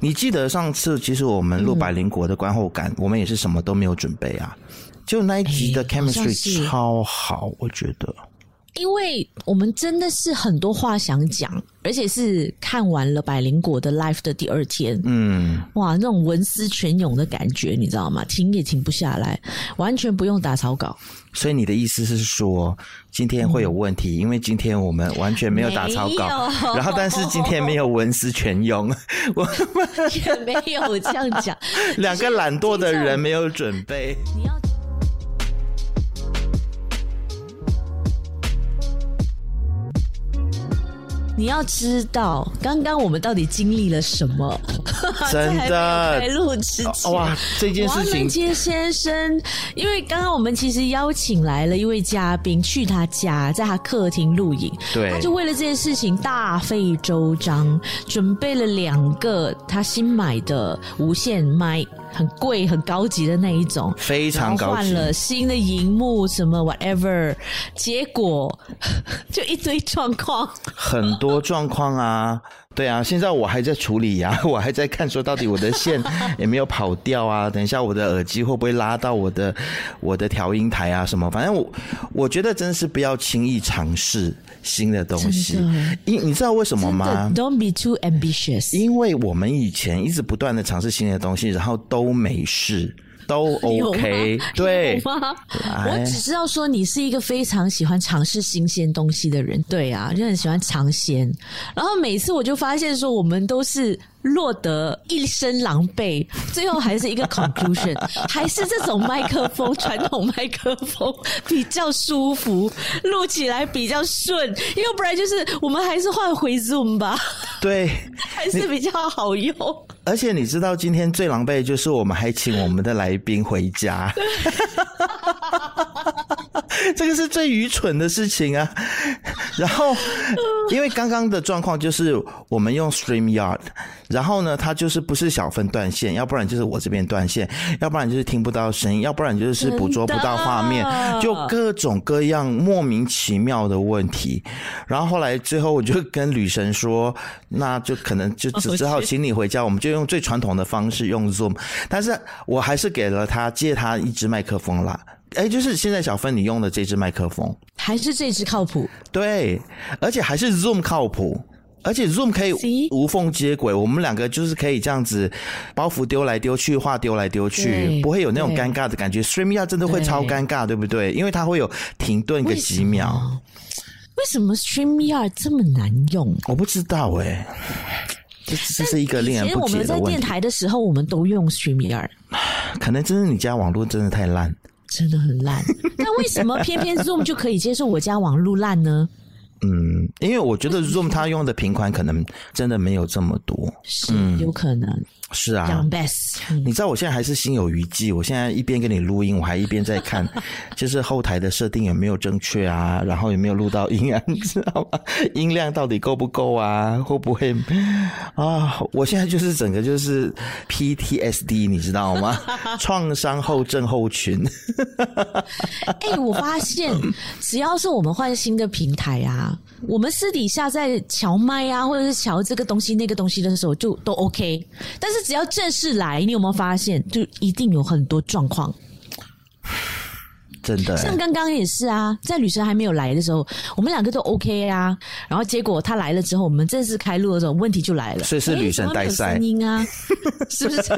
你记得上次其实我们录百灵国的观后感，嗯、我们也是什么都没有准备啊，就那一集的 chemistry 超好，我觉得。因为我们真的是很多话想讲，而且是看完了百灵果的 Life 的第二天，嗯，哇，那种文思泉涌的感觉，你知道吗？停也停不下来，完全不用打草稿。所以你的意思是说，今天会有问题，嗯、因为今天我们完全没有打草稿，然后但是今天没有文思泉涌，我 们也没有这样讲，两个懒惰的人没有准备。你要。你要知道，刚刚我们到底经历了什么？真的，开录之前哇，这件事情，王杰先生，因为刚刚我们其实邀请来了一位嘉宾去他家，在他客厅录影，对，他就为了这件事情大费周章，准备了两个他新买的无线麦。很贵、很高级的那一种，非常高级。换了新的荧幕，什么 whatever，结果 就一堆状况，很多状况啊。对啊，现在我还在处理呀、啊，我还在看说到底我的线 有没有跑掉啊？等一下我的耳机会不会拉到我的我的调音台啊？什么？反正我我觉得真是不要轻易尝试新的东西。因你知道为什么吗？Don't be too ambitious。因为我们以前一直不断的尝试新的东西，然后都没事。都 OK，对吗？我只知道说你是一个非常喜欢尝试新鲜东西的人，对啊，就很喜欢尝鲜。然后每次我就发现说，我们都是。落得一身狼狈，最后还是一个 conclusion，还是这种麦克风，传统麦克风比较舒服，录起来比较顺，要不然就是我们还是换回 Zoom 吧。对，还是比较好用。而且你知道，今天最狼狈就是我们还请我们的来宾回家。这个是最愚蠢的事情啊！然后，因为刚刚的状况就是我们用 StreamYard，然后呢，它就是不是小分断线，要不然就是我这边断线，要不然就是听不到声音，要不然就是捕捉不到画面，就各种各样莫名其妙的问题。然后后来最后我就跟女神说，那就可能就只只好请你回家，我们就用最传统的方式用 Zoom，但是我还是给了他借他一支麦克风啦。哎，就是现在小芬你用的这支麦克风，还是这支靠谱？对，而且还是 Zoom 靠谱，而且 Zoom 可以无缝接轨，我们两个就是可以这样子包袱丢来丢去，话丢来丢去，不会有那种尴尬的感觉。StreamYard 真的会超尴尬，对，不对？因为它会有停顿个几秒。为什么 StreamYard 这么难用？我不知道哎、欸，这这是一个令人不解的问题。其实我们在电台的时候，我们都用 StreamYard，可能真是你家网络真的太烂。真的很烂，那为什么偏偏 Zoom 就可以接受我家网络烂呢？嗯，因为我觉得 Zoom 它用的频宽可能真的没有这么多，是有可能。是啊，你知道我现在还是心有余悸。我现在一边跟你录音，我还一边在看，就是后台的设定有没有正确啊，然后有没有录到音啊，你知道吗？音量到底够不够啊？会不会啊？我现在就是整个就是 PTSD，你知道吗？创伤后症候群。哎、欸，我发现只要是我们换新的平台啊，我们私底下在瞧麦啊，或者是瞧这个东西那个东西的时候，就都 OK，但是。只要正式来，你有没有发现，就一定有很多状况。真的，像刚刚也是啊，在女神还没有来的时候，我们两个都 OK 啊。然后结果她来了之后，我们正式开录的时候，问题就来了。所以是女神带赛，声音啊，是不是？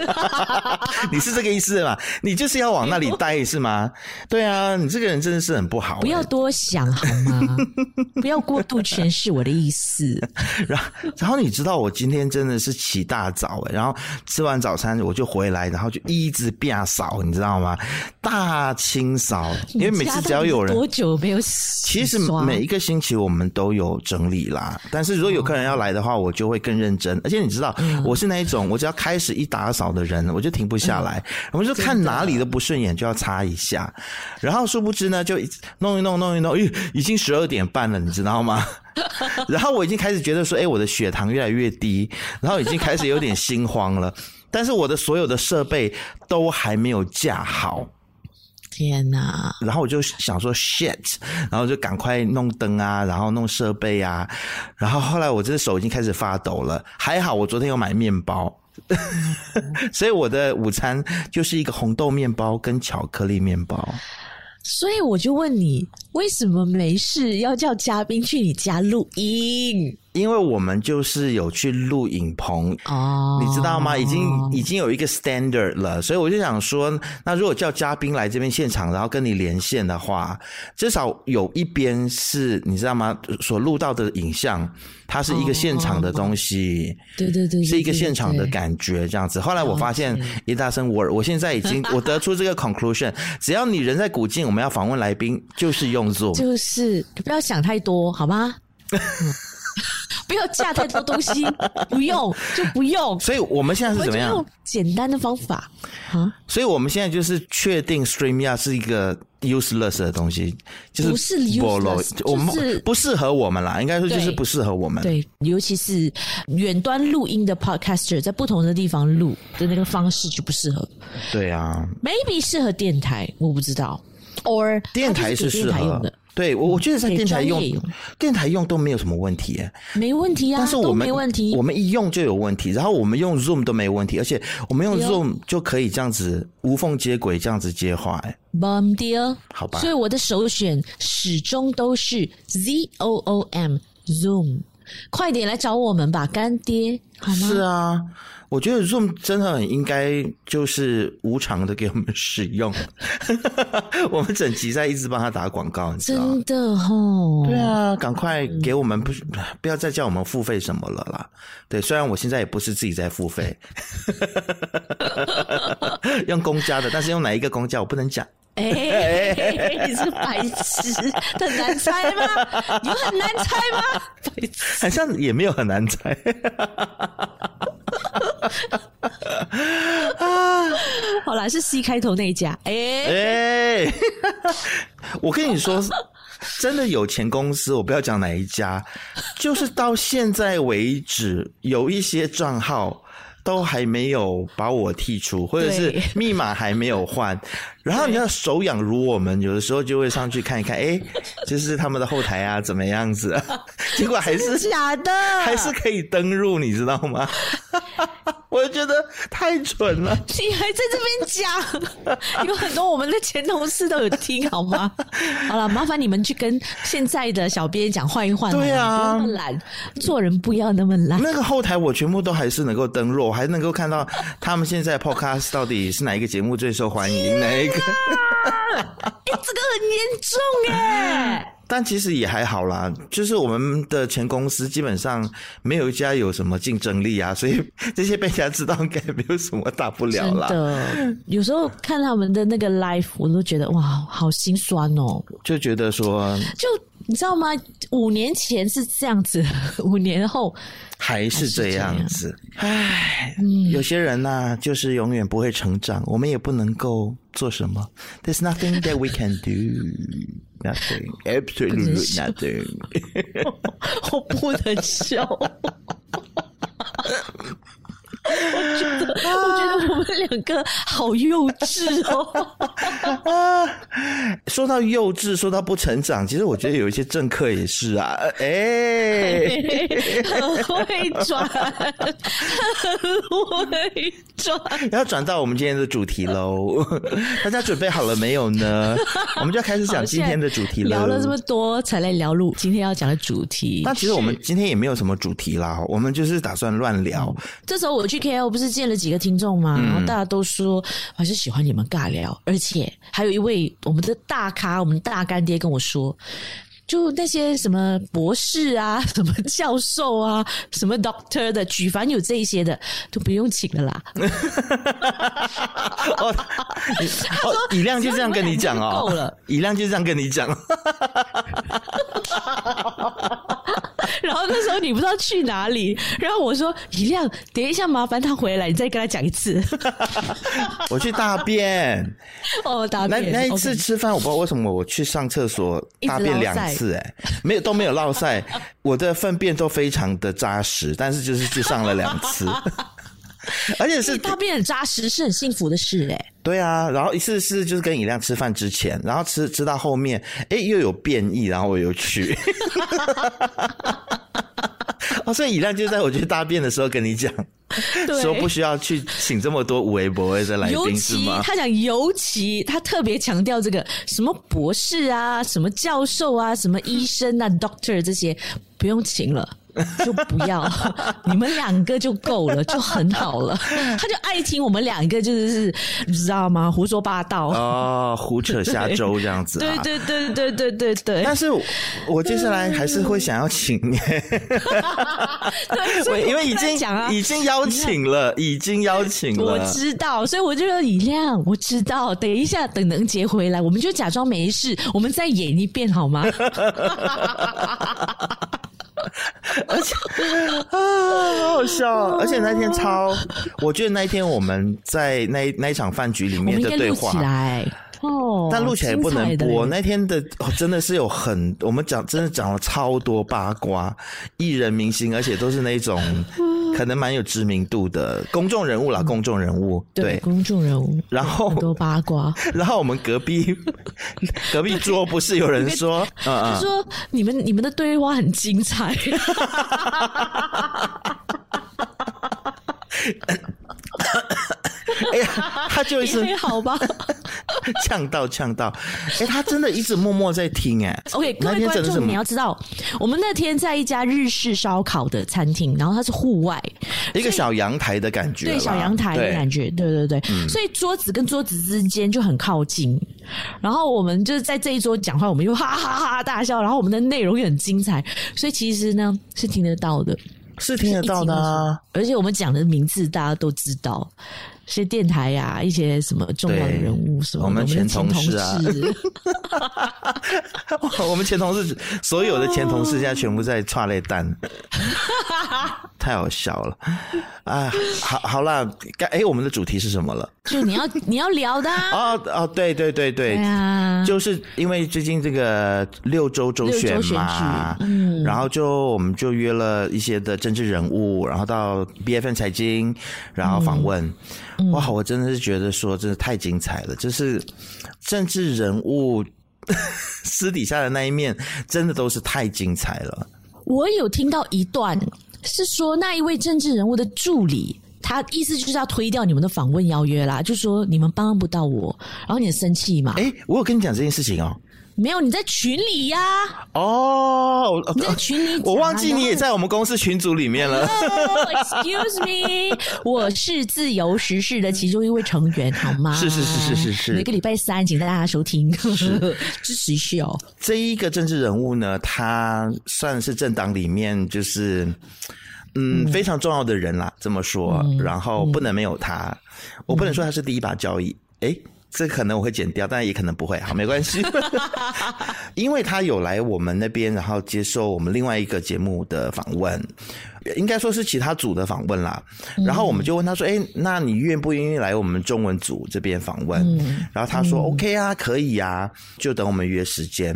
你是这个意思吗？你就是要往那里带是吗？对啊，你这个人真的是很不好欸。不要多想好吗？不要过度诠释我的意思。然后，然后你知道我今天真的是起大早欸，然后吃完早餐我就回来，然后就一直变扫，你知道吗？大清扫。因为每次只要有人，多久没有洗？其实每一个星期我们都有整理啦。但是如果有客人要来的话，我就会更认真。而且你知道，我是那一种，我只要开始一打扫的人，我就停不下来。我就看哪里都不顺眼，就要擦一下。然后殊不知呢，就弄一弄，弄一弄，咦，已经十二点半了，你知道吗？然后我已经开始觉得说，哎，我的血糖越来越低，然后已经开始有点心慌了。但是我的所有的设备都还没有架好。天哪，然后我就想说 shit，然后就赶快弄灯啊，然后弄设备啊，然后后来我这手已经开始发抖了。还好我昨天有买面包，所以我的午餐就是一个红豆面包跟巧克力面包。所以我就问你，为什么没事要叫嘉宾去你家录音？因为我们就是有去录影棚哦，oh, 你知道吗？已经已经有一个 standard 了，所以我就想说，那如果叫嘉宾来这边现场，然后跟你连线的话，至少有一边是你知道吗？所录到的影像，它是一个现场的东西，对、oh, 对对，是一个现场的感觉这样子。后来我发现一大声，我我现在已经我得出这个 conclusion，只要你人在古晋，我们要访问来宾，就是用 Zoom，就是不要想太多，好吗？不要架太多东西，不用就不用。所以我们现在是怎么样？用简单的方法啊。所以我们现在就是确定 StreamYard 是一个 useless 的东西，就是不是 useless，我们不适合我们啦。应该说就是不适合我们。对，尤其是远端录音的 podcaster，在不同的地方录的那个方式就不适合。对啊，maybe 适合电台，我不知道。Or 电台是适合的。对，我我觉得在电台用，用电台用都没有什么问题耶，没问题啊。但是我们没问题，我们一用就有问题，然后我们用 Zoom 都没问题，而且我们用 Zoom 就可以这样子无缝接轨，这样子接话。哎，Boom dear，好吧。所以我的首选始终都是 Z O O M Zoom，快点来找我们吧，干爹，好吗？是啊。我觉得 Zoom 真的很应该就是无偿的给我们使用，我们整集在一直帮他打广告，你知道吗？真的哦。对啊，赶快给我们不不要再叫我们付费什么了啦。对，虽然我现在也不是自己在付费，用公家的，但是用哪一个公家我不能讲。哎、欸，你是白痴，很难猜吗？有很难猜吗？白痴，好像也没有很难猜。啊，好啦，是 C 开头那一家。哎、欸、哎，我跟你说，真的有钱公司，我不要讲哪一家，就是到现在为止，有一些账号都还没有把我剔除，或者是密码还没有换。然后你要手痒如我们，有的时候就会上去看一看，哎，就是他们的后台啊，怎么样子？结果还是假的，还是可以登入，你知道吗？我觉得太蠢了。你还在这边讲，有很多我们的前同事都有听，好吗？好了，麻烦你们去跟现在的小编讲换一换。对啊，不要那么懒，做人不要那么懒。那个后台我全部都还是能够登入，我还能够看到他们现在 Podcast 到底是哪一个节目最受欢迎，哪一个。哎、欸，这个很严重哎！但其实也还好啦，就是我们的前公司基本上没有一家有什么竞争力啊，所以这些被人家知道应该没有什么大不了啦。真的，有时候看他们的那个 life，我都觉得哇，好心酸哦。就觉得说，就你知道吗？五年前是这样子，五年后。还是这样子，唉，嗯、有些人呢、啊，就是永远不会成长，我们也不能够做什么。There's nothing that we can do, nothing, absolutely nothing。我不能笑。我觉得，我觉得我们两个好幼稚哦。说到幼稚，说到不成长，其实我觉得有一些政客也是啊。哎、欸，很会转，很会转。要转到我们今天的主题喽，大家准备好了没有呢？我们就要开始讲今天的主题了。聊了这么多，才来聊录今天要讲的主题。那其实我们今天也没有什么主题啦，我们就是打算乱聊。这时候我去。KL 不是见了几个听众吗？然后大家都说还是喜欢你们尬聊，而且还有一位我们的大咖，我们的大干爹跟我说，就那些什么博士啊、什么教授啊、什么 doctor 的，举凡有这一些的都不用请了啦。哦，哦，以亮就这样跟你讲哦，够了，以亮就这样跟你讲。然后那时候你不知道去哪里，然后我说：“一亮，等一下麻烦他回来，你再跟他讲一次。”我去大便哦，大便。那那一次吃饭，我不知道为什么我去上厕所大便两次，哎，没有都没有落塞，我的粪便都非常的扎实，但是就是去上了两次，而且是大便很扎实，是很幸福的事，哎。对啊，然后一次是就是跟以亮吃饭之前，然后吃吃到后面，哎，又有变异，然后我又去。哦，所以以亮就在我去大便的时候跟你讲。对说不需要去请这么多五 A 博的来宾是吗？他讲尤其他特别强调这个什么博士啊、什么教授啊、什么医生啊、Doctor 这些不用请了。就不要，你们两个就够了，就很好了。他就爱听我们两个，就是你知道吗？胡说八道哦，胡扯 瞎诌这样子，啊。对对对对对对对。但是我接下来还是会想要请你，对，因为已经讲啊，已经邀请了，已经邀请了。我知道，所以我就说以亮，我知道。等一下，等能杰回来，我们就假装没事，我们再演一遍好吗？而且 啊，好好笑！而且那天超，我觉得那一天我们在那那一场饭局里面的对话，哦，但录起来也不能播。那天的真的是有很，我们讲真的讲了超多八卦，艺人明星，而且都是那种。可能蛮有知名度的公众人物啦，公众人物，对，对公众人物，然后很多八卦，然后我们隔壁 隔壁桌不是有人说，说你们你们的对话很精彩。哎呀，他就是好吧，呛到呛到，哎，他真的一直默默在听哎。OK，各位观众，你要知道，我们那天在一家日式烧烤的餐厅，然后它是户外，一个小阳台的感觉，对，小阳台的感觉，对对对，嗯、所以桌子跟桌子之间就很靠近，然后我们就是在这一桌讲话，我们又哈哈哈哈大笑，然后我们的内容也很精彩，所以其实呢是听得到的，是听得到的，啊，而且我们讲的名字大家都知道。些电台呀、啊，一些什么重要的人物，什么我们前同事啊，我们前同事，所有的前同事现在全部在剉咧等，太好笑了啊！好好啦，该哎，我们的主题是什么了？就你要你要聊的啊！哦哦，对对对对，就是因为最近这个六周周选嘛，嗯，然后就我们就约了一些的政治人物，然后到 B F N 财经，然后访问。嗯哇，我真的是觉得说，真的太精彩了！就是政治人物 私底下的那一面，真的都是太精彩了。我有听到一段是说，那一位政治人物的助理，他意思就是要推掉你们的访问邀约啦，就说你们帮不到我，然后你很生气嘛？诶，我有跟你讲这件事情哦。没有，你在群里呀、啊？哦，你在群里，我忘记你也在我们公司群组里面了。Oh, excuse me，我是自由时事的其中一位成员，好吗？是是是是是是。每个礼拜三，请大家收听，是支持一下哦。这一个政治人物呢，他算是政党里面就是嗯，嗯非常重要的人啦，这么说。嗯、然后不能没有他，嗯、我不能说他是第一把交椅。诶这可能我会剪掉，但也可能不会，好，没关系，因为他有来我们那边，然后接受我们另外一个节目的访问。应该说是其他组的访问啦，然后我们就问他说：“哎，那你愿不愿意来我们中文组这边访问？”然后他说：“OK 啊，可以啊，就等我们约时间。”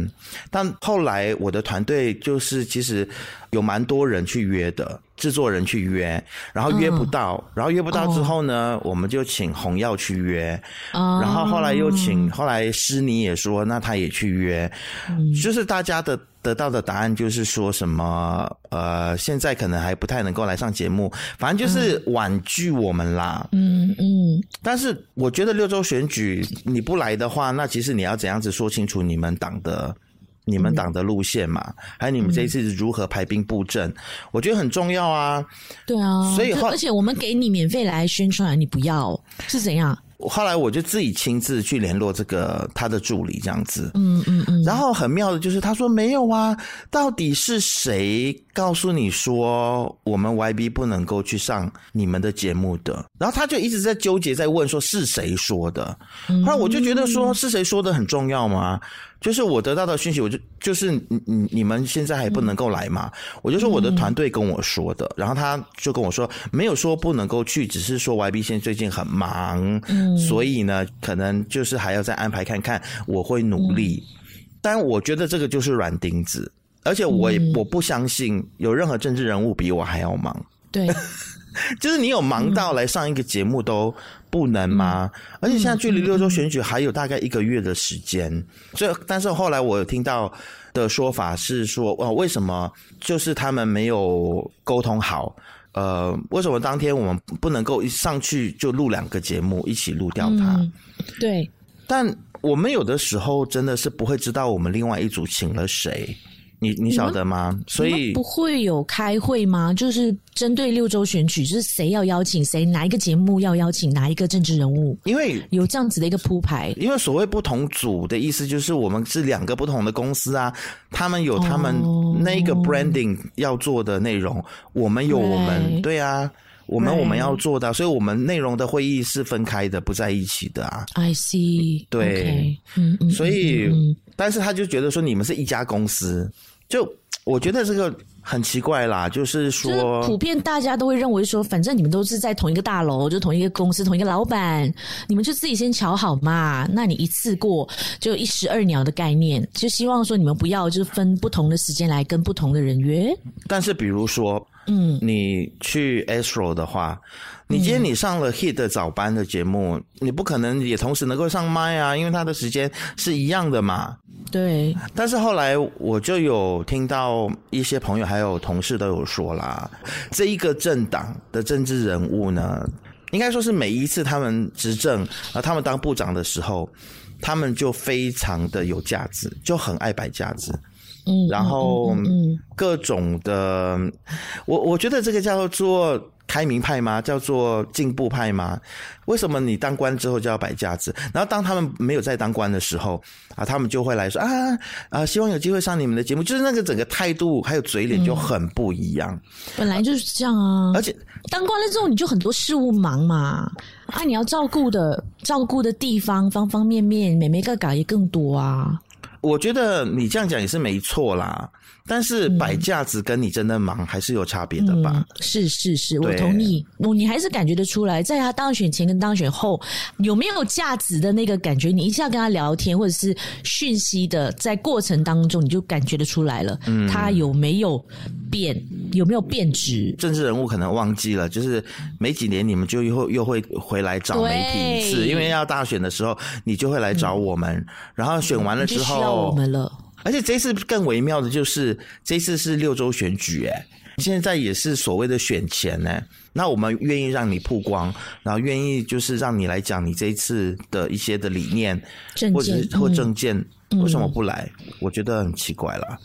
但后来我的团队就是其实有蛮多人去约的，制作人去约，然后约不到，然后约不到之后呢，我们就请洪耀去约，然后后来又请后来诗妮也说，那他也去约，就是大家的。得到的答案就是说什么，呃，现在可能还不太能够来上节目，反正就是婉拒我们啦。嗯嗯。嗯，但是我觉得六周选举你不来的话，那其实你要怎样子说清楚你们党的、你们党的路线嘛？嗯、还有你们这一次如何排兵布阵？嗯、我觉得很重要啊。对啊。所以，而且我们给你免费来宣传，你不要是怎样？后来我就自己亲自去联络这个他的助理，这样子。嗯嗯嗯。然后很妙的就是他说没有啊，到底是谁告诉你说我们 YB 不能够去上你们的节目的？然后他就一直在纠结，在问说是谁说的。后来我就觉得说是谁说的很重要吗？就是我得到的讯息，我就就是你你你们现在还不能够来嘛？嗯、我就说我的团队跟我说的，嗯、然后他就跟我说没有说不能够去，只是说 YB 现在最近很忙，嗯，所以呢，可能就是还要再安排看看，我会努力。嗯、但我觉得这个就是软钉子，而且我也、嗯、我不相信有任何政治人物比我还要忙。对。就是你有忙到来上一个节目都不能吗？嗯、而且现在距离六周选举还有大概一个月的时间，嗯、所以但是后来我有听到的说法是说，哦，为什么就是他们没有沟通好？呃，为什么当天我们不能够一上去就录两个节目一起录掉它？嗯，对，但我们有的时候真的是不会知道我们另外一组请了谁。你你晓得吗？所以不会有开会吗？就是针对六周选举，就是谁要邀请谁，哪一个节目要邀请哪一个政治人物？因为有这样子的一个铺排。因为所谓不同组的意思，就是我们是两个不同的公司啊，他们有他们那个 branding 要做的内容，哦、我们有我们对，对啊，我们我们要做的，所以我们内容的会议是分开的，不在一起的啊。I see，对嗯嗯，所以，但是他就觉得说你们是一家公司。就我觉得这个很奇怪啦，就是说，就是普遍大家都会认为说，反正你们都是在同一个大楼，就同一个公司，同一个老板，你们就自己先瞧好嘛。那你一次过就一石二鸟的概念，就希望说你们不要就分不同的时间来跟不同的人约。但是比如说，嗯，你去 Astro 的话。你今天你上了 Hit 的早班的节目，嗯，你不可能也同时能够上麦啊，因为他的时间是一样的嘛。对。但是后来我就有听到一些朋友还有同事都有说啦，这一个政党的政治人物呢，应该说是每一次他们执政啊，他们当部长的时候，他们就非常的有价值，就很爱摆架子。嗯。然后各种的，我我觉得这个叫做。开明派吗？叫做进步派吗？为什么你当官之后就要摆架子？然后当他们没有在当官的时候啊，他们就会来说啊啊，希望有机会上你们的节目。就是那个整个态度还有嘴脸就很不一样。嗯、本来就是这样啊，而且当官了之后你就很多事务忙嘛，啊，你要照顾的照顾的地方方方面面，每每个岗也更多啊。我觉得你这样讲也是没错啦。但是摆架子跟你真的忙还是有差别的吧？嗯、是是是，我同意。你还是感觉得出来，在他当选前跟当选后有没有架子的那个感觉？你一下跟他聊天或者是讯息的，在过程当中你就感觉得出来了。嗯，他有没有变？有没有变质？政治人物可能忘记了，就是没几年你们就又会又会回来找媒体一次，因为要大选的时候你就会来找我们，嗯、然后选完了之后我们了。而且这次更微妙的就是，这次是六周选举，哎，现在也是所谓的选前呢。那我们愿意让你曝光，然后愿意就是让你来讲你这一次的一些的理念，或者是或证件，为什么不来？我觉得很奇怪了。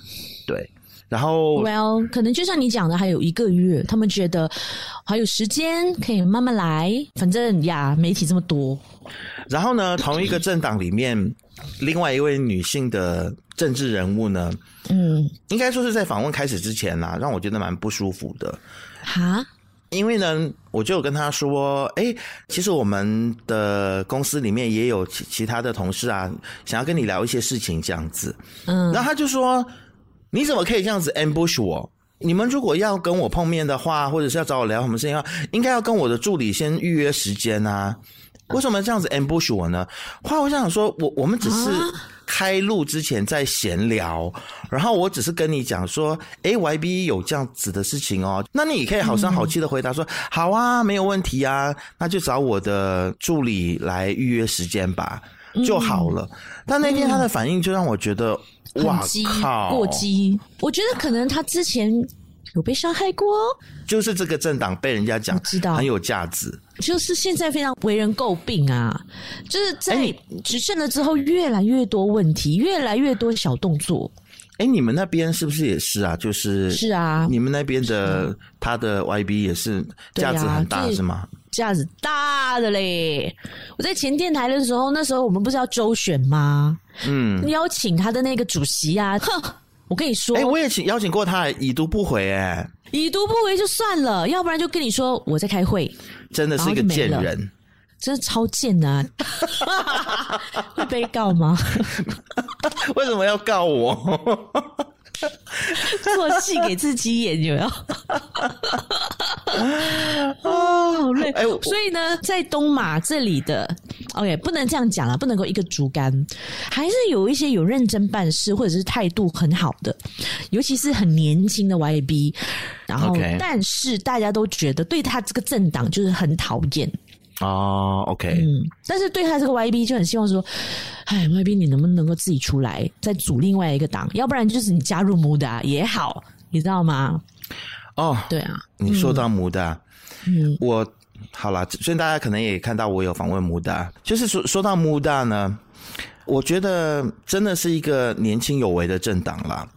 对，然后，Well，可能就像你讲的，还有一个月，他们觉得还有时间可以慢慢来，反正呀，媒体这么多。然后呢，同一个政党里面，另外一位女性的。政治人物呢？嗯，应该说是在访问开始之前啦，让我觉得蛮不舒服的。哈，因为呢，我就有跟他说，哎，其实我们的公司里面也有其其他的同事啊，想要跟你聊一些事情，这样子。嗯，然后他就说，你怎么可以这样子 ambush 我？你们如果要跟我碰面的话，或者是要找我聊什么事情的话，应该要跟我的助理先预约时间啊。为什么这样子 ambush 我呢？后来我想说，我我们只是。开录之前在闲聊，然后我只是跟你讲说，诶，YB 有这样子的事情哦，那你也可以好声好气的回答说，嗯、好啊，没有问题啊，那就找我的助理来预约时间吧，就好了。嗯、但那天他的反应就让我觉得，嗯、哇靠，过激。我觉得可能他之前。有被伤害过，就是这个政党被人家讲知道很有价值，就是现在非常为人诟病啊！就是在执政了之后，越来越多问题，越来越多小动作。哎，你们那边是不是也是啊？就是是啊，你们那边的他的 YB 也是价值很大是吗？价值大的嘞！我在前电台的时候，那时候我们不是要周选吗？嗯，邀请他的那个主席啊，哼。我跟你说，哎、欸，我也请邀请过他，已读不回，哎，已读不回就算了，要不然就跟你说我在开会，真的是一个贱人，真的超贱的、啊，会被告吗？为什么要告我？做戏给自己演有没有？哦，好累。哎，所以呢，在东马这里的，OK，不能这样讲了，不能够一个竹竿，还是有一些有认真办事或者是态度很好的，尤其是很年轻的 YB。然后.但是大家都觉得对他这个政党就是很讨厌。哦、oh，OK，嗯，但是对他这个 YB 就很希望说，哎，YB 你能不能够自己出来再组另外一个党，要不然就是你加入 MUDA 也好，你知道吗？哦，对啊，你说到穆大，嗯，我好了，所以大家可能也看到我有访问穆大，就是说说到穆大呢，我觉得真的是一个年轻有为的政党啦。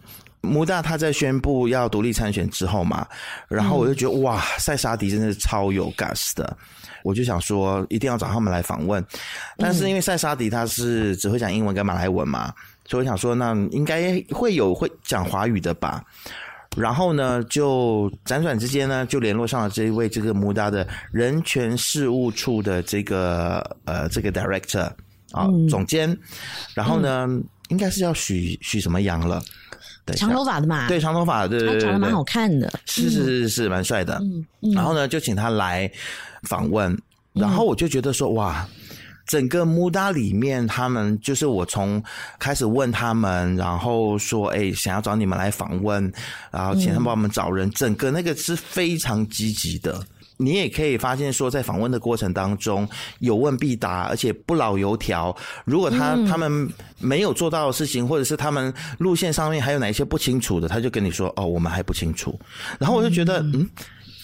穆大他在宣布要独立参选之后嘛，然后我就觉得、嗯、哇，塞沙迪真的是超有 gas 的，我就想说一定要找他们来访问。但是因为塞沙迪他是只会讲英文跟马来文嘛，所以我想说那应该会有会讲华语的吧。然后呢，就辗转之间呢，就联络上了这一位这个穆大的人权事务处的这个呃这个 director 啊、嗯、总监。然后呢，嗯、应该是要许许什么阳了。长头发的嘛，对，长头发，对对对，长得蛮好看的，是是是是，蛮帅的。嗯嗯，然后呢，就请他来访问，然后我就觉得说，哇，整个木大里面，他们就是我从开始问他们，然后说，哎，想要找你们来访问，然后请他们帮我们找人，整个那个是非常积极的。你也可以发现说，在访问的过程当中，有问必答，而且不老油条。如果他、嗯、他们没有做到的事情，或者是他们路线上面还有哪一些不清楚的，他就跟你说：“哦，我们还不清楚。”然后我就觉得，嗯，嗯，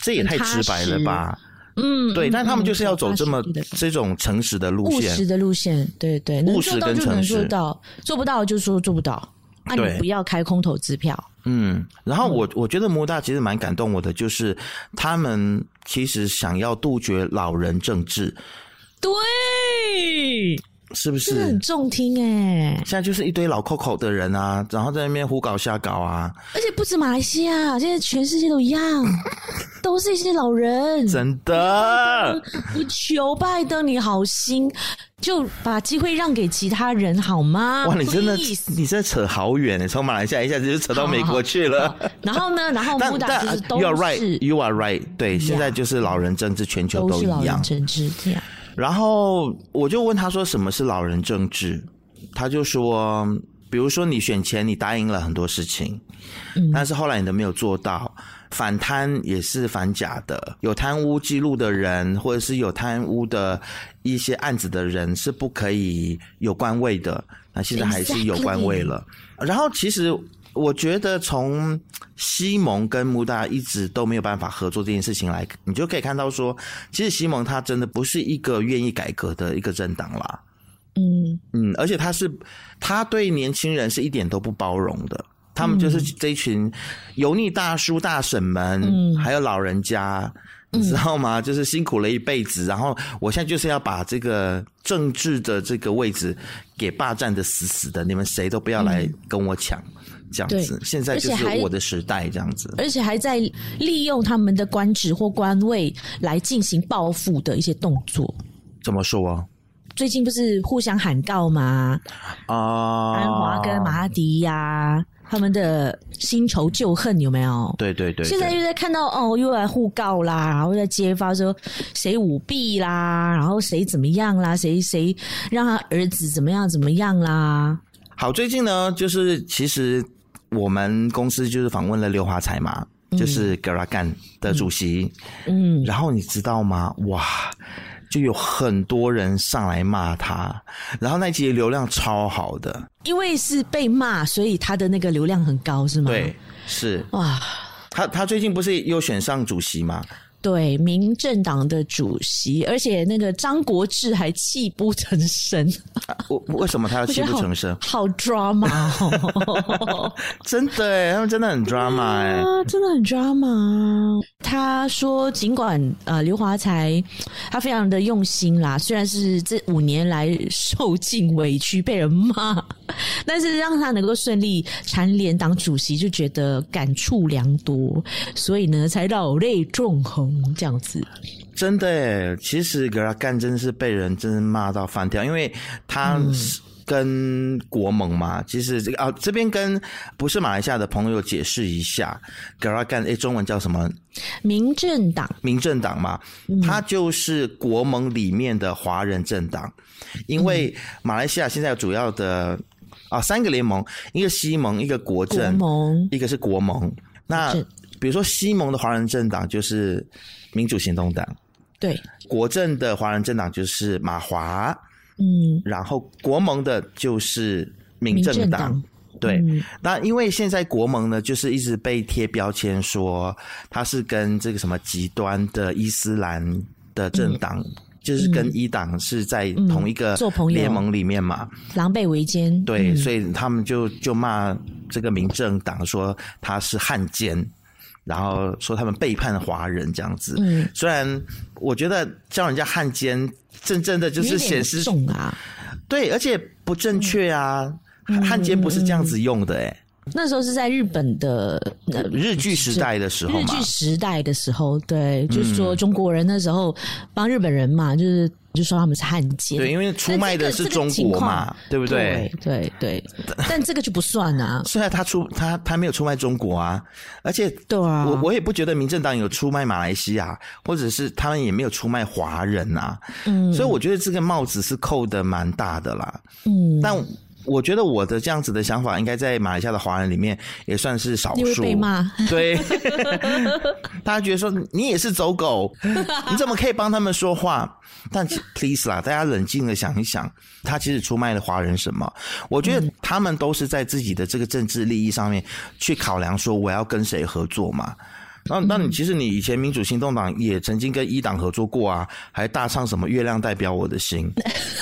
这也太直白了吧？嗯，对。但他们就是要走这么这种诚实的路线，务实的路线，对对，务实跟诚实，能做到就能做到，做不到就说做不到。那你不要开空头支票。嗯，然后我我觉得摩大其实蛮感动我的，就是他们其实想要杜绝老人政治。对，是不是？很中听哎！现在就是一堆老 Coco 的人啊，然后在那边胡搞瞎搞啊。而且不止马来西亚，现在全世界都一样，都是一些老人。真的，我求拜登你好心。就把机会让给其他人好吗？哇，你真的你真的扯好远，从马来西亚一下子就扯到美国去了。然后呢？然后穆大就是都是 You are right, you are right。对，现在就是老人政治，全球都一样。老人政治这样。然后我就问他说：“什么是老人政治？”他就说：“比如说你选前你答应了很多事情，嗯，但是后来你都没有做到。”反贪也是反假的，有贪污记录的人，或者是有贪污的一些案子的人，是不可以有官位的。那现在还是有官位了。然后，其实我觉得从西蒙跟穆大一直都没有办法合作这件事情来，你就可以看到说，其实西蒙他真的不是一个愿意改革的一个政党啦。嗯嗯，而且他是他对年轻人是一点都不包容的。他们就是这一群油腻大叔大婶们，嗯，还有老人家，嗯，你知道吗？就是辛苦了一辈子，然后我现在就是要把这个政治的这个位置给霸占的死死的，你们谁都不要来跟我抢，这样子。现在就是我的时代，这样子。而且还在利用他们的官职或官位来进行报复的一些动作。怎么说啊？最近不是互相喊告吗？啊，安华跟马哈迪呀，啊。他们的新仇旧恨有没有？对对对，对，现在又在看到哦，又来互告啦，然后在揭发说谁舞弊啦，然后谁怎么样啦，谁谁让他儿子怎么样怎么样啦。好，最近呢，就是其实我们公司就是访问了刘华才嘛，就是 Gerakan 的主席，嗯，然后你知道吗？哇！就有很多人上来骂他，然后那集流量超好的，因为是被骂，所以他的那个流量很高，是吗？对，是哇。他他最近不是又选上主席吗？对，民政党的主席，而且那个张国志还泣不成声。为、什么他要泣不成声？好 drama，哦、真的哎，他们真的很 drama 哎、啊，真的很 drama。他说，尽管呃刘华才他非常的用心啦，虽然是这五年来受尽委屈被人骂，但是让他能够顺利蝉联党主席，就觉得感触良多，所以呢才老泪纵横。这样子，真的诶，其实格拉干真是被人真是骂到翻掉，因为他是跟国盟嘛。嗯、其实这个啊，这边跟不是马来西亚的朋友解释一下，格拉干诶，中文叫什么？民政党，民政党嘛，它就是国盟里面的华人政党。因为马来西亚现在有主要的啊三个联盟，一个西盟，一个国政，国盟，一个是国盟。那比如说西蒙的华人政党就是民主行动党，对，国政的华人政党就是马华，嗯，然后国盟的就是民政党，对，嗯。那因为现在国盟呢，就是一直被贴标签说他是跟这个什么极端的伊斯兰的政党，嗯、就是跟伊党是在同一个联盟里面嘛，狼狈为奸。对，嗯、所以他们就就骂这个民政党说他是汉奸，然后说他们背叛华人这样子。嗯，虽然我觉得叫人家汉奸，真正的就是显示重啊，对，而且不正确啊。嗯汉奸不是这样子用的哎、那时候是在日本的日剧时代的时候嘛，日剧时代的时候，对，就是说中国人那时候帮日本人嘛，就是就说他们是汉奸，对，因为出卖的是中国嘛，对不对？对对，但这个就不算啊。虽然他出他他没有出卖中国啊，而且对啊，我我也不觉得民政党有出卖马来西亚，或者是他们也没有出卖华人啊，嗯，所以我觉得这个帽子是扣的蛮大的啦，嗯，但。我觉得我的这样子的想法，应该在马来西亚的华人里面也算是少数。被骂？对，大家觉得说你也是走狗，你怎么可以帮他们说话？但 please 啦，大家冷静的想一想，他其实出卖了华人什么？我觉得他们都是在自己的这个政治利益上面去考量，说我要跟谁合作嘛。那那你其实你以前民主行动党也曾经跟一党合作过啊，还大唱什么月亮代表我的心，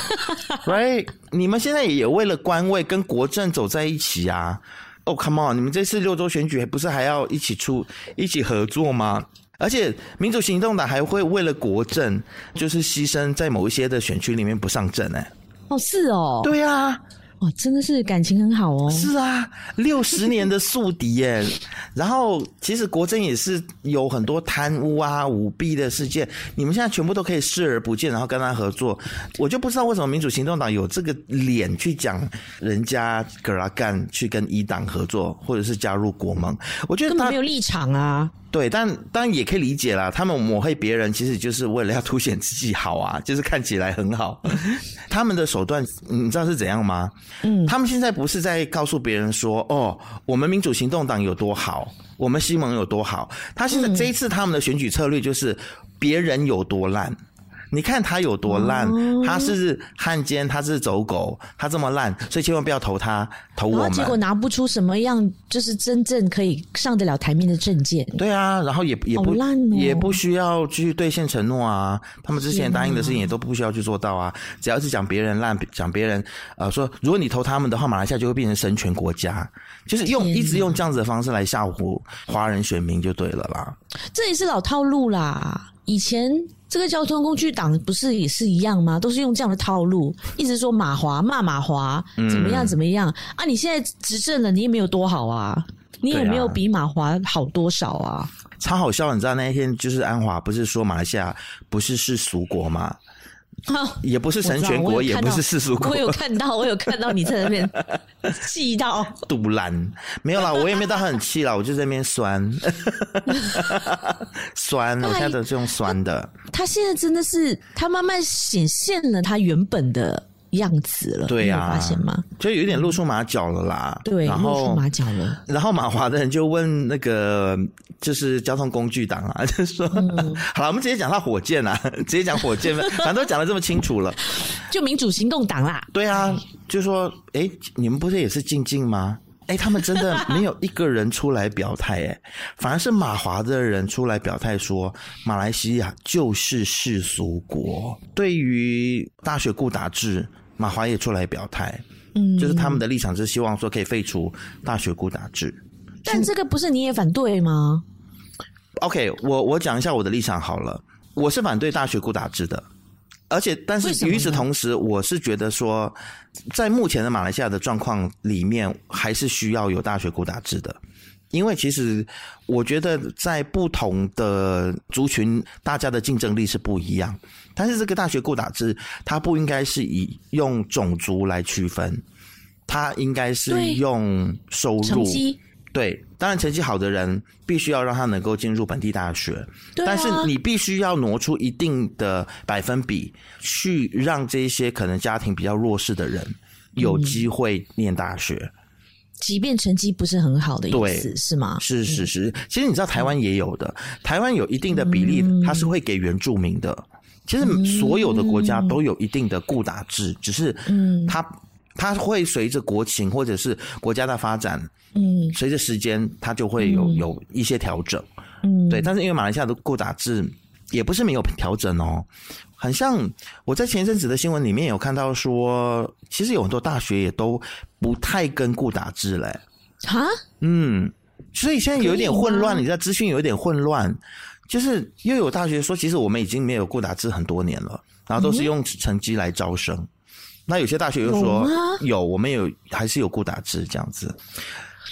right？你们现在也为了官位跟国政走在一起啊？哦，come on！你们这次六州选举不是还要一起出一起合作吗？而且民主行动党还会为了国政，就是牺牲在某一些的选区里面不上阵哎。哦，是哦，对啊。哇，真的是感情很好哦！是啊，六十年的宿敌耶。然后，其实国政也是有很多贪污啊、舞弊的事件，你们现在全部都可以视而不见，然后跟他合作。我就不知道为什么民主行动党有这个脸去讲人家格拉干去跟一党合作，或者是加入国盟。我觉得他根本没有立场啊。对，但当然也可以理解啦。他们抹黑别人，其实就是为了要凸显自己好啊，就是看起来很好。他们的手段，你知道是怎样吗？嗯，他们现在不是在告诉别人说，哦，我们民主行动党有多好，我们西盟有多好。他现在这一次他们的选举策略就是别人有多烂。你看他有多烂，哦、他是汉奸，他是走狗，他这么烂，所以千万不要投他，投我们。结果拿不出什么样，就是真正可以上得了台面的证件。对啊，然后也也不、哦、也不需要去兑现承诺啊，他们之前答应的事情也都不需要去做到啊。只要是讲别人烂，讲别人呃说，如果你投他们的话，马来西亚就会变成神权国家，就是用一直用这样子的方式来吓唬华人选民就对了啦。这也是老套路啦，以前。这个交通工具党不是也是一样吗？都是用这样的套路，一直说马华骂马华怎么样怎么样、嗯、啊？你现在执政了，你也没有多好啊，你也没有比马华好多少啊？超 好笑，你知道那一天就是安华不是说马来西亚不是世俗国吗？也不是神权国，也不是世俗国。我有看到，我有看到你在那边气到堵拦，没有啦，我也没到很气啦，我就在那边酸，酸，我现在都是用酸的。他现在真的是，他慢慢显现了他原本的样子了，对呀、啊，发现吗？就有点露出马脚了啦。对，露出马脚了。然后马华的人就问那个，就是交通工具党啊，就说：“嗯、好了，我们直接讲他火箭啊，直接讲火箭，反正都讲的这么清楚了，就民主行动党啦。”对啊，就说：“哎，你们不是也是静静吗？哎，他们真的没有一个人出来表态，哎，反而是马华的人出来表态说，马来西亚就是世俗国。对于大学固打制。”马华也出来表态，嗯，就是他们的立场是希望说可以废除大学固打制，但这个不是你也反对吗？OK，我我讲一下我的立场好了，我是反对大学固打制的，而且但是与此同时，我是觉得说，在目前的马来西亚的状况里面，还是需要有大学固打制的。因为其实我觉得在不同的族群，大家的竞争力是不一样。但是这个大学固打制，它不应该是以用种族来区分，它应该是用收入。对，当然成绩好的人必须要让他能够进入本地大学，啊。但是你必须要挪出一定的百分比，去让这些可能家庭比较弱势的人有机会念大学。嗯即便成绩不是很好的意思，对是吗？是是是，其实你知道台湾也有的，嗯、台湾有一定的比例，它是会给原住民的。其实所有的国家都有一定的固打制，嗯、只是它它会随着国情或者是国家的发展，嗯，随着时间，它就会有、嗯、有一些调整，嗯，对。但是因为马来西亚的固打制也不是没有调整哦，很像我在前一阵子的新闻里面有看到说，其实有很多大学也都不太跟固打制嘞，哈，嗯，所以现在有一点混乱，你知道资讯有一点混乱，就是又有大学说，其实我们已经没有顾打字很多年了，然后都是用成绩来招生。嗯那有些大学又说有，有，我们有还是有顾打字这样子，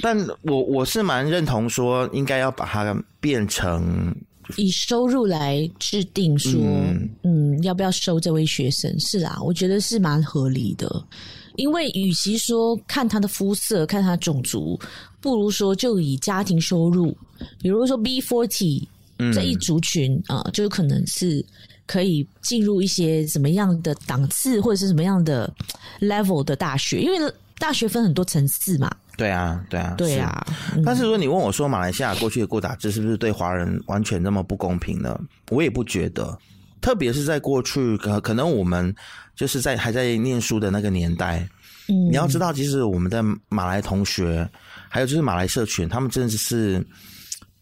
但我我是蛮认同说应该要把它变成以收入来制定说，嗯，嗯，要不要收这位学生？是啊，我觉得是蛮合理的，因为与其说看他的肤色、看他的种族，不如说就以家庭收入，比如说 B forty 这一族群啊，就可能是。可以进入一些什么样的档次或者是什么样的 level 的大学？因为大学分很多层次嘛。对啊，对啊，对啊。但是说你问我说，马来西亚过去的过打制是不是对华人完全那么不公平呢？我也不觉得。特别是在过去，可可能我们就是在还在念书的那个年代。嗯，你要知道，其实我们的马来同学，还有就是马来社群，他们真的是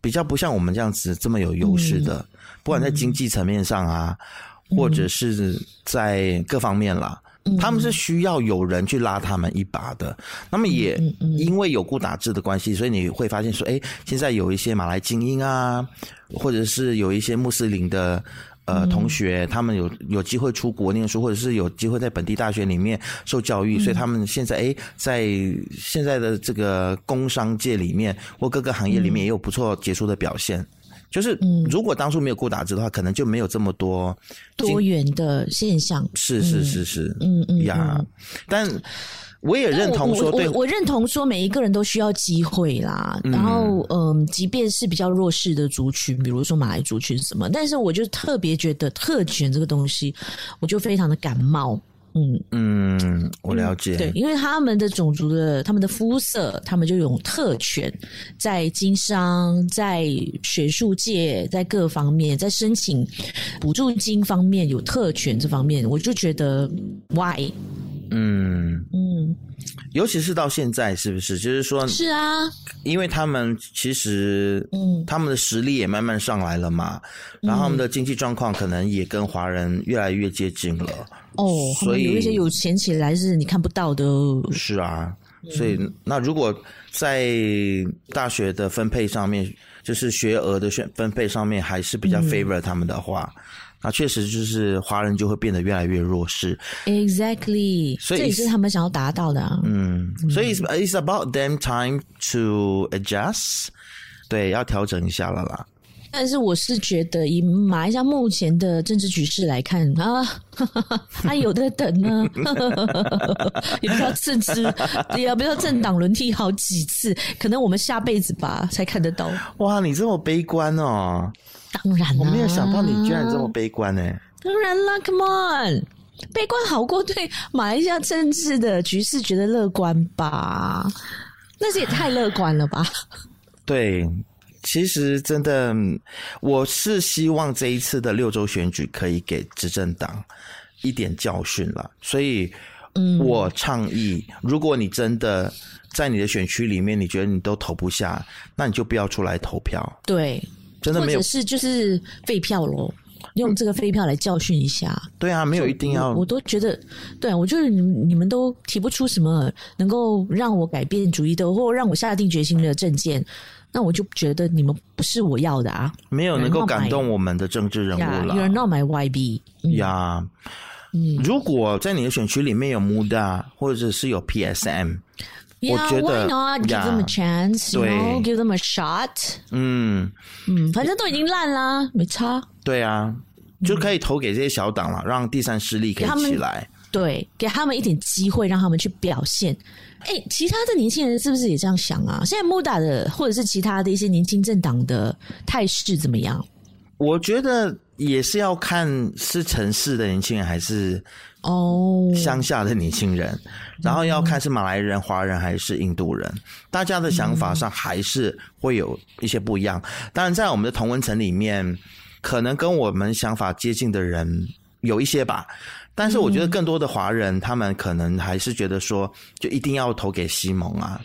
比较不像我们这样子这么有优势的。嗯不管在经济层面上啊，嗯，或者是在各方面啦，嗯，他们是需要有人去拉他们一把的。那么也因为有固打制的关系，所以你会发现说，哎，现在有一些马来精英啊，或者是有一些穆斯林的呃同学，他们有有机会出国念书，或者是有机会在本地大学里面受教育，所以他们现在哎，在现在的这个工商界里面或各个行业里面也有不错杰出的表现。就是，如果当初没有顾打字的话，可能就没有这么多多元的现象。是是是是，嗯嗯呀。但我也认同说，对，我我认同说，每一个人都需要机会啦。然后，嗯，即便是比较弱势的族群，比如说马来族群什么，但是我就特别觉得特权这个东西，我就非常的感冒。嗯嗯，我了解。对，因为他们的种族的、他们的肤色，他们就有特权，在经商、在学术界、在各方面，在申请补助金方面有特权这方面，我就觉得 why？嗯。嗯，尤其是到现在，是不是？就是说，是啊，因为他们其实，嗯，他们的实力也慢慢上来了嘛，嗯、然后他们的经济状况可能也跟华人越来越接近了。哦，所以有一些有钱起来是你看不到的。是啊，所以那如果在大学的分配上面，就是学额的选分配上面还是比较 favor 他们的话，嗯、那确实就是华人就会变得越来越弱势。Exactly，所以这也是他们想要达到的、啊。嗯，所以 it's about them time to adjust，对，要调整一下了啦。但是我是觉得，以马来西亚目前的政治局势来看啊，还有的等呢，也不知道政治，也不知道政党轮替好几次，可能我们下辈子吧才看得到。哇，你这么悲观哦！当然了，我没有想到你居然这么悲观呢。当然了，Come on，悲观好过对马来西亚政治的局势觉得乐观吧？那是也太乐观了吧？对。其实真的，我是希望这一次的六州选举可以给执政党一点教训了。所以，嗯，我倡议，如果你真的在你的选区里面，你觉得你都投不下，那你就不要出来投票。对，真的没有，或者是就是废票咯，用这个废票来教训一下。对啊，没有一定要，我，我都觉得，对啊，我就是你你们都提不出什么能够让我改变主意的，或让我下定决心的证件。那我就觉得你们不是我要的啊，没有能够感动我们的政治人物了。You're not my YB。呀，嗯，如果在你的选区里面有 MUDA 或者是有 PSM，我觉得 Why not give them a chance？对，give them a shot。嗯嗯，反正都已经烂啦，没差。对啊，就可以投给这些小党了，让第三势力可以起来。对，给他们一点机会，让他们去表现。哎，其他的年轻人是不是也这样想啊？现在 MUDA 的或者是其他的一些年轻政党的态势怎么样？我觉得也是要看是城市的年轻人还是哦乡下的年轻人，oh, 然后要看是马来人、华人还是印度人，大家的想法上还是会有一些不一样。当然，在我们的同文层里面，可能跟我们想法接近的人。有一些吧。但是我觉得更多的华人，他们可能还是觉得说，就一定要投给西蒙啊，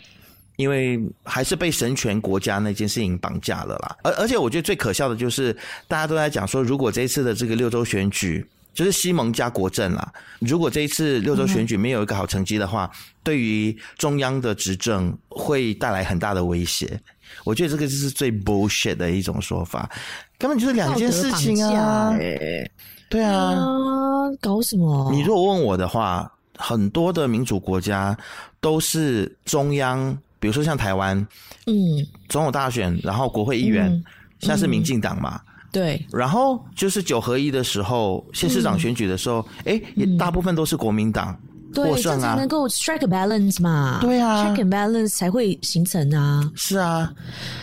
因为还是被神权国家那件事情绑架了啦。而而且我觉得最可笑的就是，大家都在讲说，如果这次的这个六州选举，就是西蒙加国政啦，如果这一次六州选举没有一个好成绩的话，对于中央的执政会带来很大的威胁。我觉得这个就是最 bullshit 的一种说法，根本就是两件事情啊。对啊，啊，搞什么？你如果问我的话，很多的民主国家都是中央，比如说像台湾，嗯，总统大选，然后国会议员，嗯、现在是民进党嘛，对，然后就是九合一的时候，县市长选举的时候，哎、嗯，也大部分都是国民党。对，这样才能够 strike a balance 嘛？对啊，strike a balance 才会形成啊。是啊，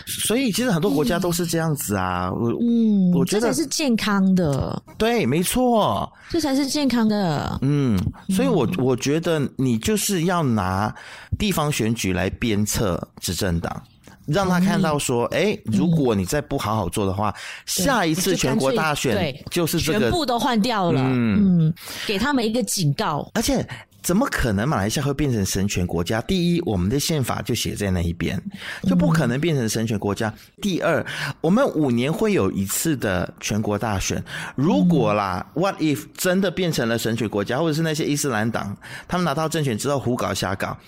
所以其实很多国家都是这样子啊。我嗯，我觉得这才是健康的。对，没错，这才是健康的。嗯，所以我我觉得你就是要拿地方选举来鞭策执政党，让他看到说，哎、嗯，如果你再不好好做的话，嗯、下一次全国大选就是这个全部都换掉了。嗯，嗯，给他们一个警告，而且。怎么可能马来西亚会变成神权国家？第一，我们的宪法就写在那一边，就不可能变成神权国家。嗯、第二，我们五年会有一次的全国大选。如果啦、嗯、，what if 真的变成了神权国家，或者是那些伊斯兰党他们拿到政权之后胡搞瞎搞，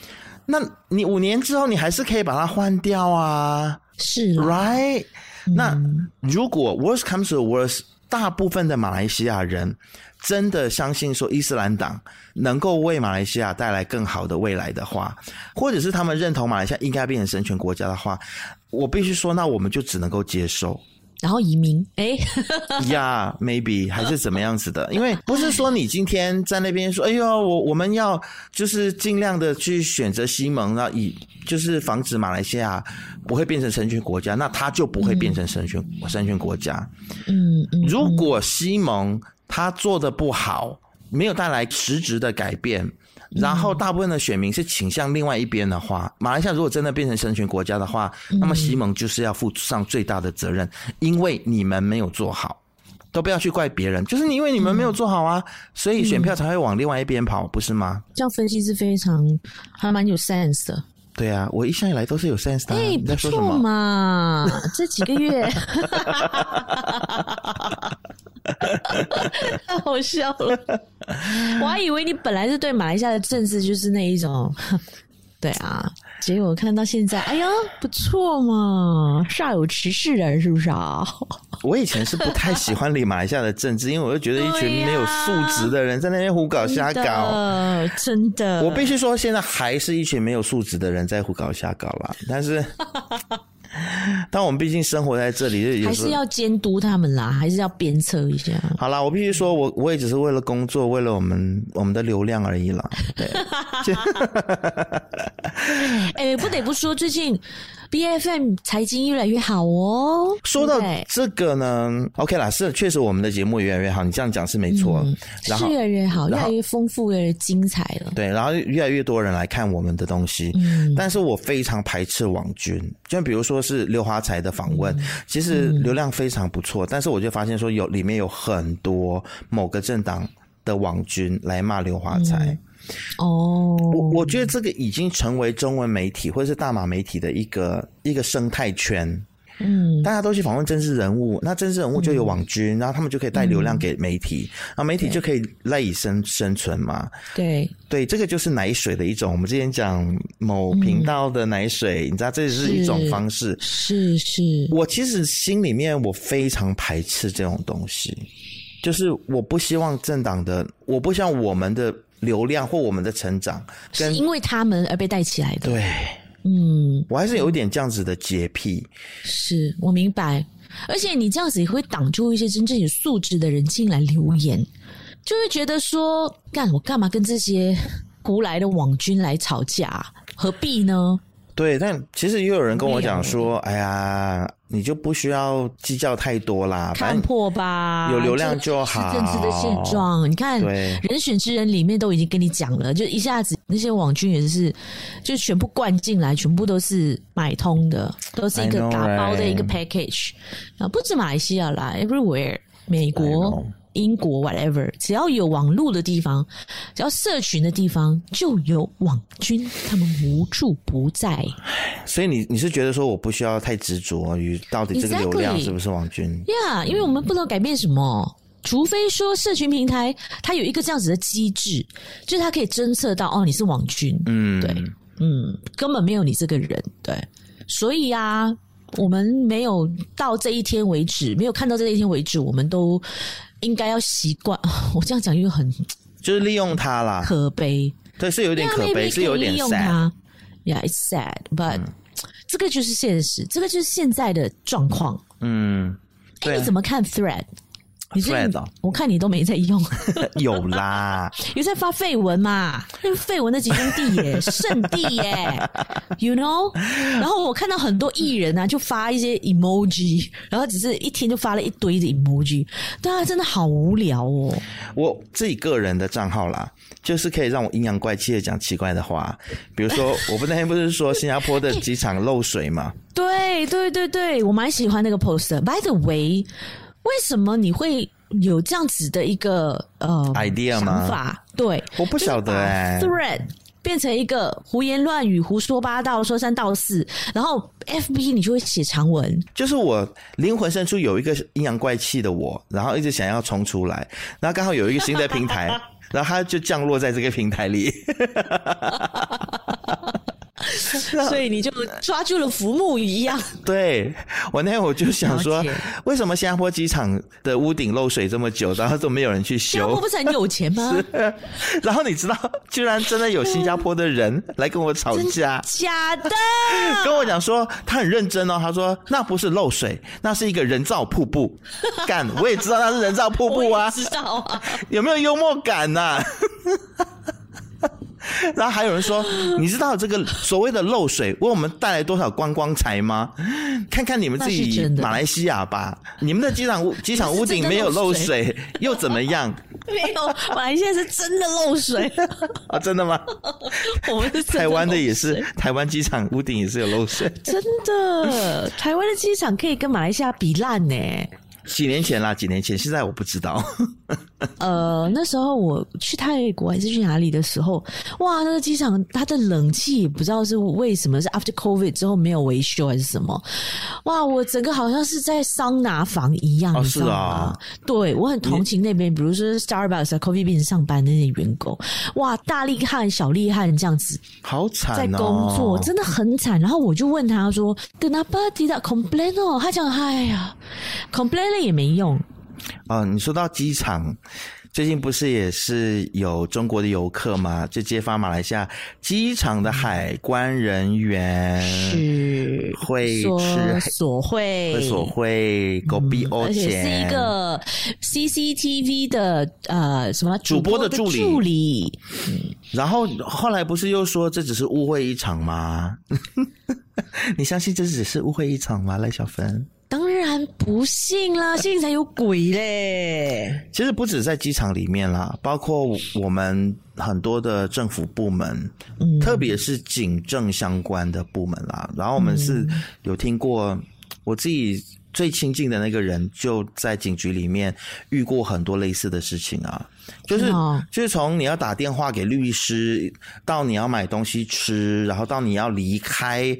那你五年之后你还是可以把它换掉啊？是，right？、嗯、那如果 worst comes to worst，大部分的马来西亚人。真的相信说伊斯兰党能够为马来西亚带来更好的未来的话，或者是他们认同马来西亚应该变成神权国家的话，我必须说，那我们就只能够接受，然后移民。哎，呀、yeah，maybe 还是怎么样子的？因为不是说你今天在那边说，哎呦，我我们要就是尽量的去选择西蒙，然后以就是防止马来西亚不会变成神权国家，那他就不会变成神权、嗯、神权国家。嗯嗯，如果西蒙。他做的不好，没有带来实质的改变，然后大部分的选民是倾向另外一边的话，马来西亚如果真的变成神权国家的话，那么西蒙就是要负上最大的责任，因为你们没有做好，都不要去怪别人，就是因为你们没有做好啊，所以选票才会往另外一边跑，不是吗？这样分析是非常还蛮有 sense 的。对啊，我一向以来都是有 sense 的。哎，不错嘛，这几个月。太好笑了，我还以为你本来是对马来西亚的政治就是那一种，对啊，结果看到现在，哎呀，不错嘛，煞有其事人，是不是啊？我以前是不太喜欢理马来西亚的政治，因为我就觉得一群没有素质的人在那边胡搞瞎搞，真的。我必须说，现在还是一群没有素质的人在胡搞瞎搞啦，但是。但我们毕竟生活在这里，还是要监督他们啦，还是要鞭策一下。好啦，我必须说，我我也只是为了工作，为了我们我们的流量而已啦。对，哎、欸，不得不说，最近。B F M 财经越来越好哦。说到这个呢，OK 啦，是确实我们的节目越来越好。你这样讲是没错，嗯、然后是越来越好，越来越丰富，越来越精彩了。对，然后越来越多人来看我们的东西。嗯，但是我非常排斥网军，就比如说是刘华才的访问，嗯、其实流量非常不错，嗯、但是我就发现说有里面有很多某个政党的网军来骂刘华才。嗯哦，我我觉得这个已经成为中文媒体或者是大马媒体的一个一个生态圈。嗯，大家都去访问真实人物，那真实人物就有网军，嗯、然后他们就可以带流量给媒体，然后媒体就可以赖以生生存嘛。对对，这个就是奶水的一种。我们之前讲某频道的奶水，嗯、你知道这是一种方式。是是，是我其实心里面我非常排斥这种东西，就是我不希望政党的，我不希望我们的。流量或我们的成长，是因为他们而被带起来的。对，嗯，我还是有一点这样子的洁癖。是我明白，而且你这样子也会挡住一些真正有素质的人进来留言，就会觉得说，干我干嘛跟这些胡来的网军来吵架？何必呢？对，但其实也有人跟我讲说：“哎呀，你就不需要计较太多啦，看破吧，有流量就好。”政治的现状，你看，人选之人里面都已经跟你讲了，就一下子那些网军也是，就全部灌进来，全部都是买通的，都是一个打包的一个 package 啊，不止马来西亚啦，everywhere，美国。英国 whatever，只要有网络的地方，只要社群的地方，就有网军，他们无处不在。所以你你是觉得说我不需要太执着于到底这个流量是不是网军？呀，yeah, 因为我们不能改变什么，除非说社群平台它有一个这样子的机制，就是它可以侦测到哦你是网军，嗯，对，嗯，根本没有你这个人，对，所以啊。我们没有到这一天为止，没有看到这一天为止，我们都应该要习惯。我这样讲又很，就是利用它啦，可悲。对，是有点可悲，是有点 sad。Yeah, it's sad, but、嗯、这个就是现实，这个就是现在的状况。嗯，哎，你怎么看 Thread？你是 Thread 我看你都没在用，有啦，有在发绯闻嘛？那绯闻的集中地耶，圣地耶，you know？然后我看到很多艺人啊，就发一些 emoji，然后只是一天就发了一堆的 emoji，大家真的好无聊哦。我自己个人的账号啦，就是可以让我阴阳怪气的讲奇怪的话，比如说，我不那天不是说新加坡的机场漏水嘛？对对对对，我蛮喜欢那个 post。By the way。为什么你会有这样子的一个呃 idea 吗？想法？对，我不晓得哎。Thread 变成一个胡言乱语、胡说八道、说三道四，然后 FB 你就会写长文。就是我灵魂深处有一个阴阳怪气的我，然后一直想要冲出来，然后刚好有一个新的平台，然后它就降落在这个平台里。所以 你就抓住了浮木一样。对，我那天我就想说，为什么新加坡机场的屋顶漏水这么久，然后都没有人去修？新加坡不是很有钱吗？然后你知道，居然真的有新加坡的人来跟我吵架，假的？跟我讲说他很认真哦，他说那不是漏水，那是一个人造瀑布。干，我也知道那是人造瀑布啊，知道啊？有没有幽默感呐、啊？然后还有人说，你知道这个所谓的漏水为我们带来多少观光财吗？看看你们自己马来西亚吧，你们的机场机场屋顶没有漏水 又怎么样？没有，马来西亚是真的漏水 啊！真的吗？我们是台湾的也是，台湾机场屋顶也是有漏水。真的，台湾的机场可以跟马来西亚比烂呢。几年前啦，几年前，现在我不知道。呃，那时候我去泰国还是去哪里的时候，哇，那个机场它的冷气也不知道是为什么，是 after COVID 之后没有维修还是什么？哇，我整个好像是在桑拿房一样，哦、你知道吗？是啊，对，我很同情那边，比如说 Starbucks、Coffee Bean 上班的那些员工，哇，大厉害、小厉害这样子，好惨、哦，在工作真的很惨。然后我就问他说：“Kenapa tidak complain 哦？”他讲：“哎呀，complain。”也没用哦。你说到机场，最近不是也是有中国的游客吗？就揭发马来西亚机场的海关人员是会吃索贿，会索贿，狗逼欧钱，而且是一个 CCTV 的呃什么主播的助理。助理嗯，然后后来不是又说这只是误会一场吗？你相信这只是误会一场吗，赖小芬？当然不信啦，信才有鬼嘞！其实不止在机场里面啦，包括我们很多的政府部门，嗯，特别是警政相关的部门啦。然后我们是有听过，我自己最亲近的那个人就在警局里面遇过很多类似的事情啊，就是就是从你要打电话给律师，到你要买东西吃，然后到你要离开，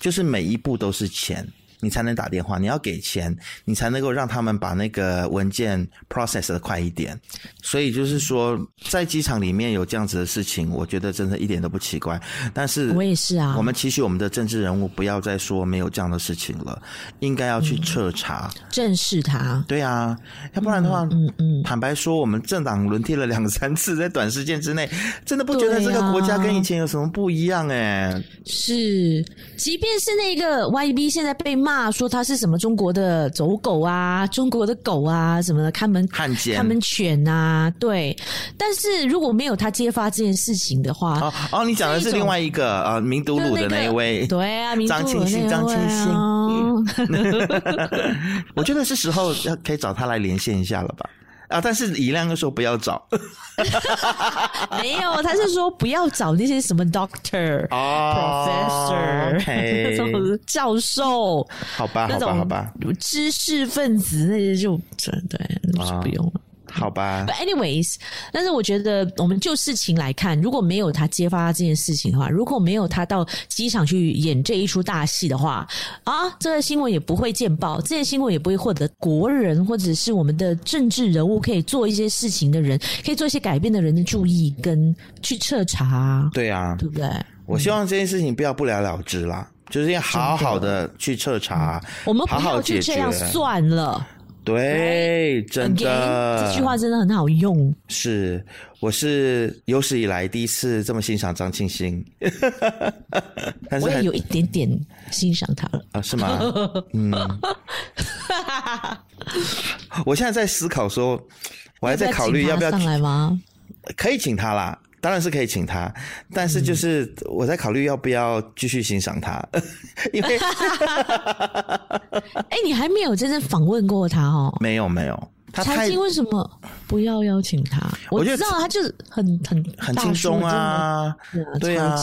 就是每一步都是钱。你才能打电话，你要给钱，你才能够让他们把那个文件 process 的快一点。所以就是说，在机场里面有这样子的事情，我觉得真的一点都不奇怪。但是我也是啊，我们期许我们的政治人物不要再说没有这样的事情了，应该要去彻查，嗯、正视他。对啊，要不然的话，嗯嗯，嗯，坦白说，我们政党轮替了两三次，在短时间之内，真的不觉得这个国家跟以前有什么不一样哎、欸。是，即便是那个 YB 现在被骂。骂说他是什么中国的走狗啊，中国的狗啊，什么的看门汉奸、看门犬啊，对。但是如果没有他揭发这件事情的话，哦哦，你讲的是另外一个啊，明都鲁的那一位，对啊，张庆新，张庆新。我觉得是时候要可以找他来连线一下了吧。啊！但是以亮又说不要找，没有，他是说不要找那些什么 doctor、oh, professor、okay. 那种教授，好吧，好吧，好吧，知识分子那些就对，不用了。好吧。But anyways，但是我觉得我们就事情来看，如果没有他揭发这件事情的话，如果没有他到机场去演这一出大戏的话，啊，这个新闻也不会见报，这些新闻也不会获得国人或者是我们的政治人物可以做一些事情的人，可以做一些改变的人的注意跟去彻查。对啊，对不对？我希望这件事情不要不了了之啦，就是要好好的去彻查，我们不要就这样算了。对，真的，这句话真的很好用。是，我是有史以来第一次这么欣赏张庆兴，但是我也有一点点欣赏他了啊？是吗？嗯，我现在在思考说，我还在考虑要不要上来吗？可以请他啦。当然是可以请他，但是就是我在考虑要不要继续欣赏他，嗯、因为，哎，你还没有真正访问过他哦？没有没有，他财经为什么不要邀请他？我知道他就是很很很轻松啊，对啊，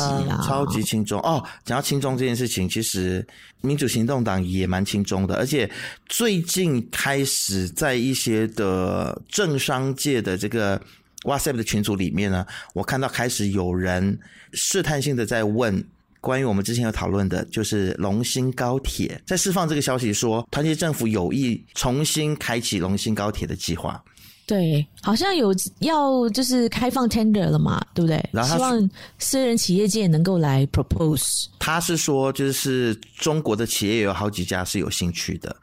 超级轻松哦。讲到轻松这件事情，其实民主行动党也蛮轻松的，而且最近开始在一些的政商界的这个。WhatsApp 的群组里面呢，我看到开始有人试探性的在问关于我们之前有讨论的，就是龙兴高铁在释放这个消息说，团结政府有意重新开启龙兴高铁的计划。对，好像有要就是开放 tender 了嘛，对不对？然后希望私人企业界能够来 propose。他是说，就是中国的企业有好几家是有兴趣的。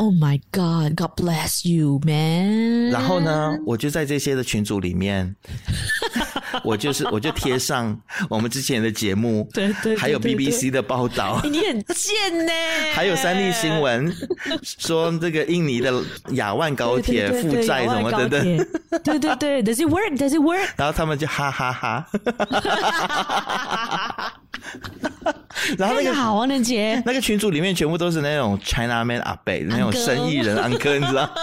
Oh my God, God bless you, man！然后呢，我就在这些的群组里面，我就是我就贴上我们之前的节目，对对，对，还有 BBC 的报道。你很贱呢！还有三立新闻 说这个印尼的亚万高铁负债什么等等对对对，Does it work? Does it work? 然后他们就哈哈哈，然后那个好啊，那姐，那个群组里面全部都是那种 China Man 阿伯，那种生意人 安哥，你知道？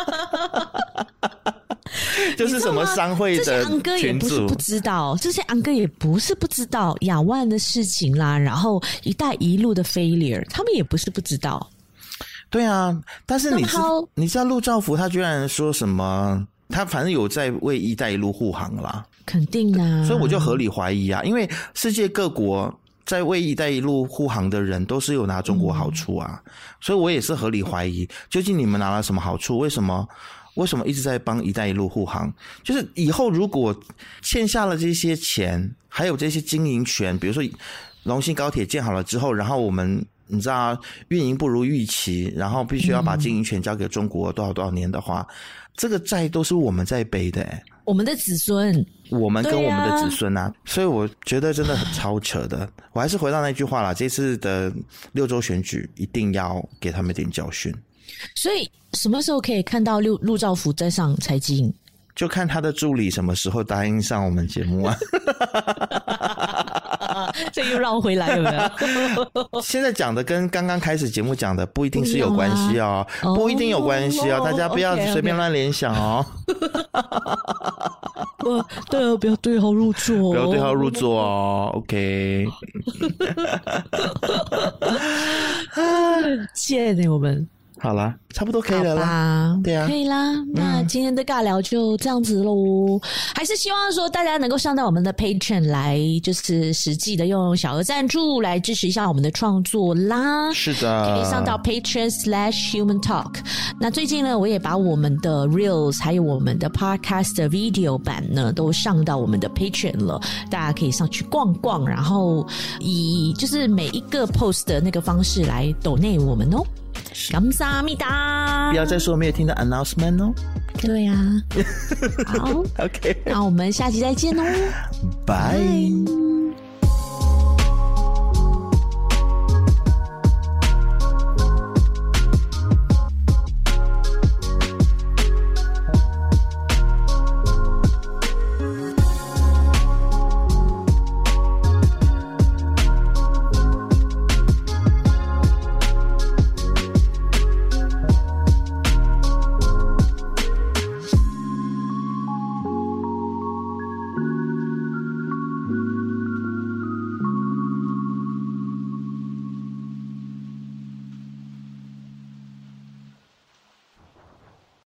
就是什么商会的安哥也不是不知道，这些安哥也不是不知道亚万的事情啦，然后一带一路的 failure，他们也不是不知道。对啊，但是你知你知道陆兆福他居然说什么？他反正有在为“一带一路”护航啦，肯定啊，所以我就合理怀疑啊，因为世界各国在为“一带一路”护航的人都是有拿中国好处啊，嗯、所以我也是合理怀疑，究竟你们拿了什么好处？为什么为什么一直在帮“一带一路”护航？就是以后如果欠下了这些钱，还有这些经营权，比如说龙兴高铁建好了之后，然后我们你知道运营不如预期，然后必须要把经营权交给中国多少多少年的话。这个债都是我们在背的，欸，我们的子孙，我们跟我们的子孙啊，啊所以我觉得真的很超扯的。我还是回到那句话啦，这次的六州选举一定要给他们一点教训。所以什么时候可以看到陆陆兆福在上财经？就看他的助理什么时候答应上我们节目啊。这又绕回来了。现在讲的跟刚刚开始节目讲的不一定是有关系哦，不，一定有关系哦，大家不要随便乱联想哦。不，对哦，不要对号入座，不要对号入座哦。OK，谢谢我们。好啦，差不多可以了啦，对啊，可以啦。那今天的尬聊就这样子喽，嗯、还是希望说大家能够上到我们的 Patreon 来，就是实际的用小额赞助来支持一下我们的创作啦。是的，可以上到 Patreon slash Human Talk。那最近呢，我也把我们的 Reels 还有我们的 Podcast 的 Video 版呢，都上到我们的 Patreon 了，大家可以上去逛逛，然后以就是每一个 post 的那个方式来 donate 我们哦。感谢阿米达，不要再说没有听到 announcement 哦。对呀、啊，好，OK，那我们下期再见哦，拜。